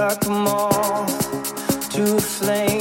like a moth to a flame.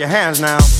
Your hands now.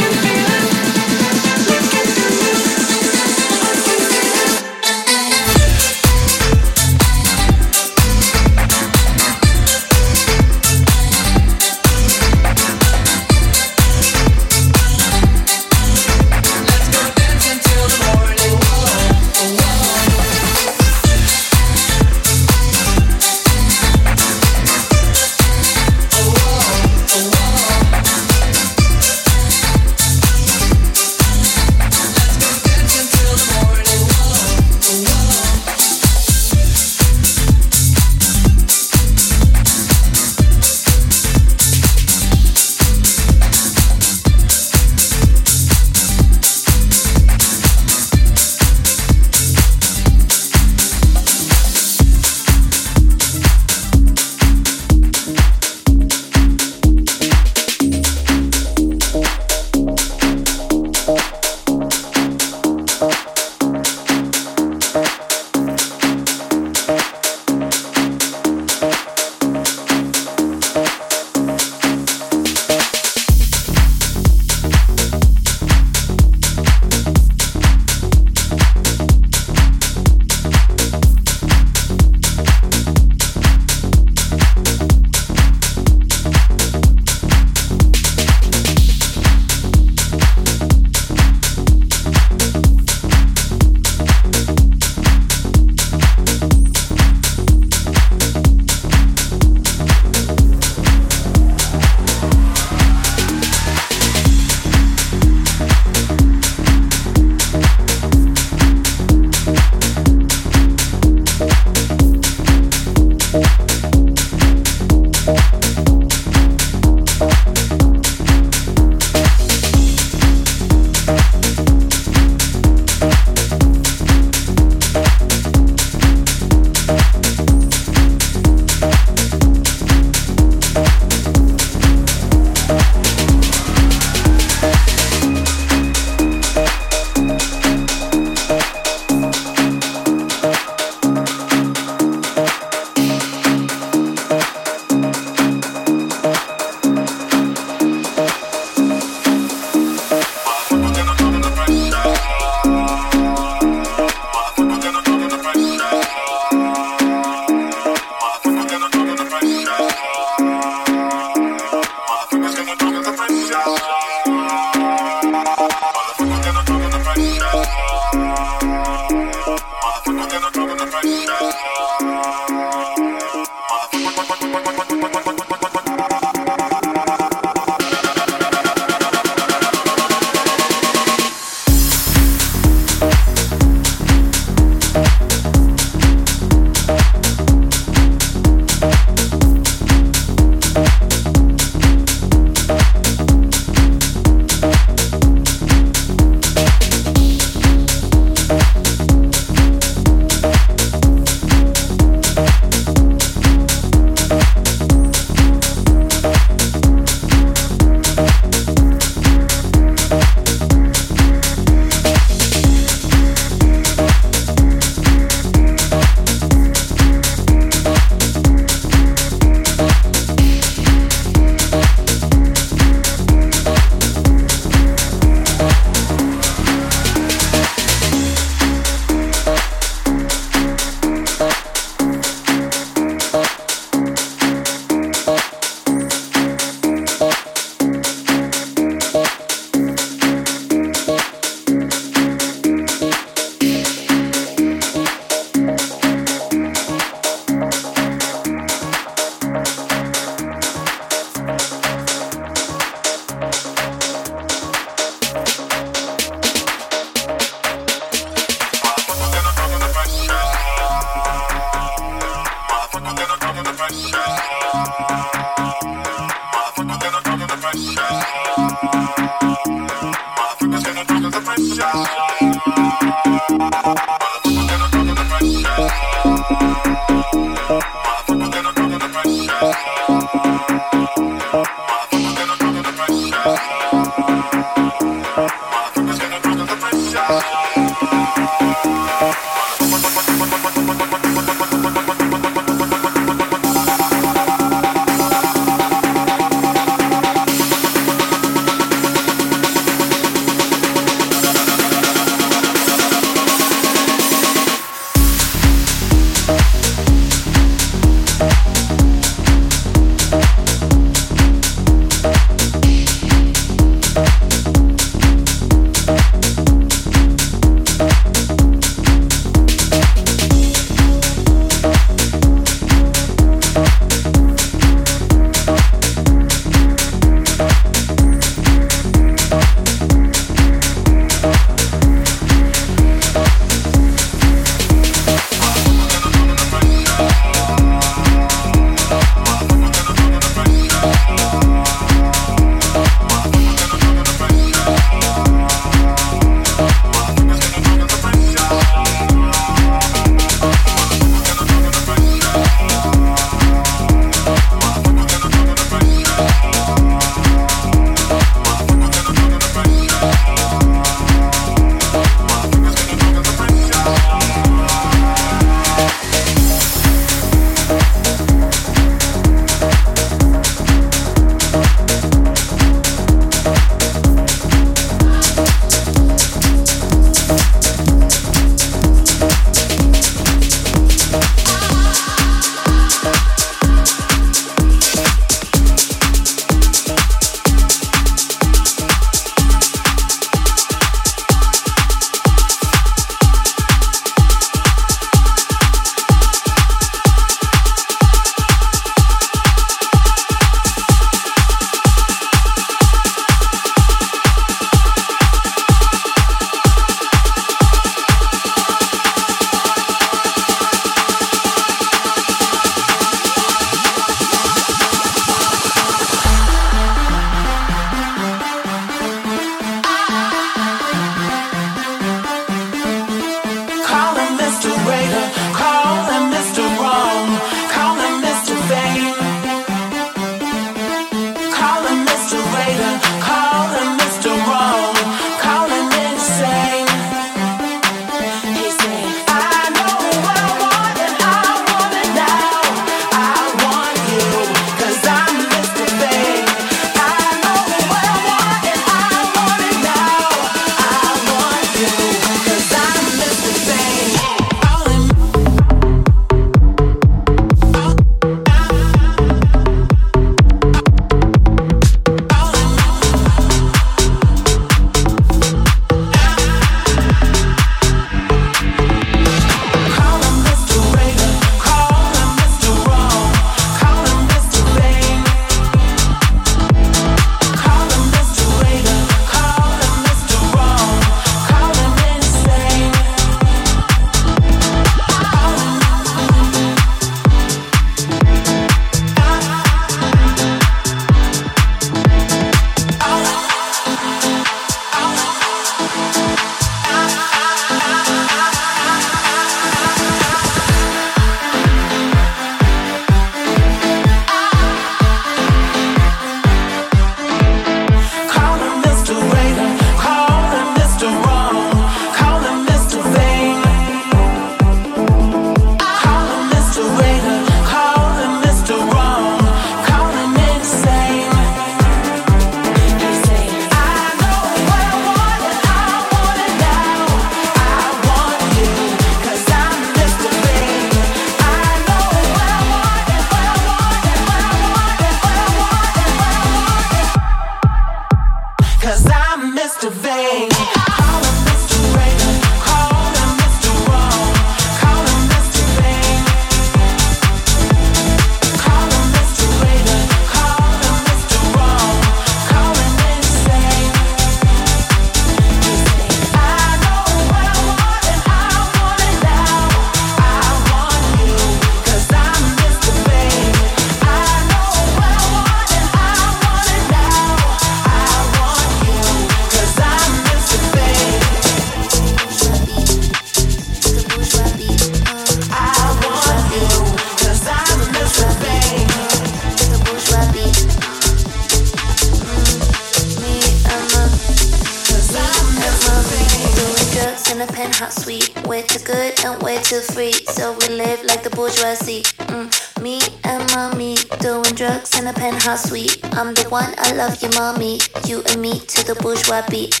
in a penthouse suite. Way too good and way too free, so we live like the bourgeoisie. Mm. Me and mommy doing drugs in a penthouse suite. I'm the one I love you, mommy. You and me to the bourgeois beat.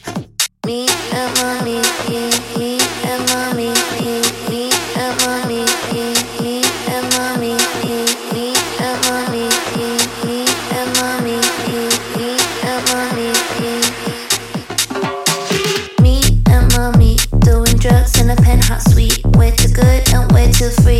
Me and mommy, me, me and mommy, me, me and mommy. Me. feel free.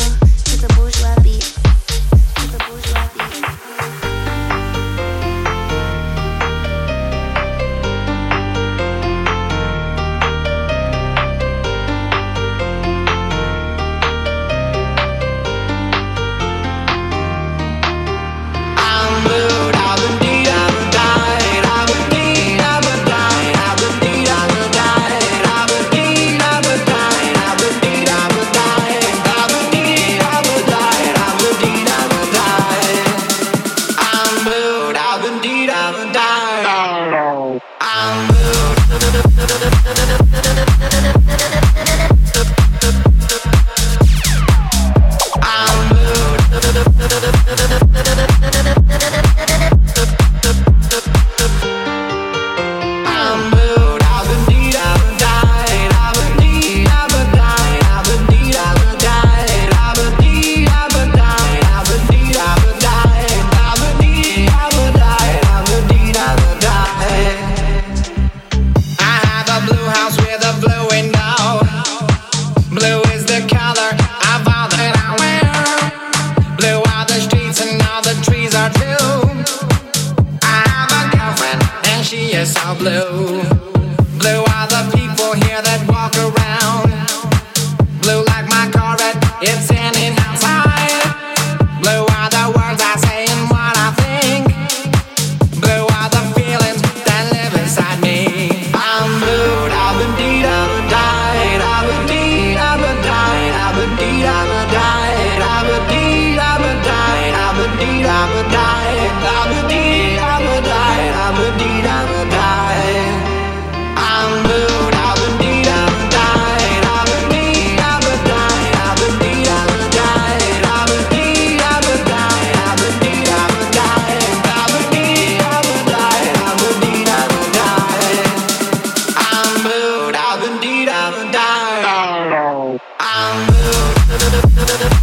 around.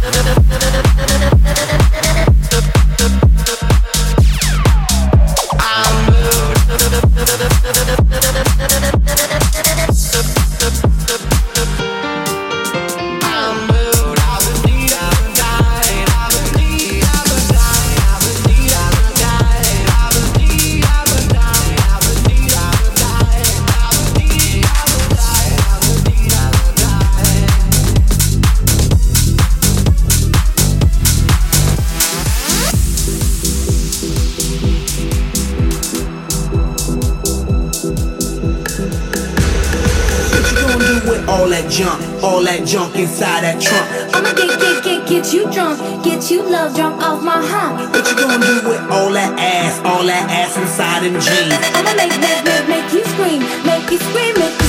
get you drunk, get you love drunk off my heart. What you gonna do with all that ass, all that ass inside and jeans? I'ma make that make you scream, make you scream, make you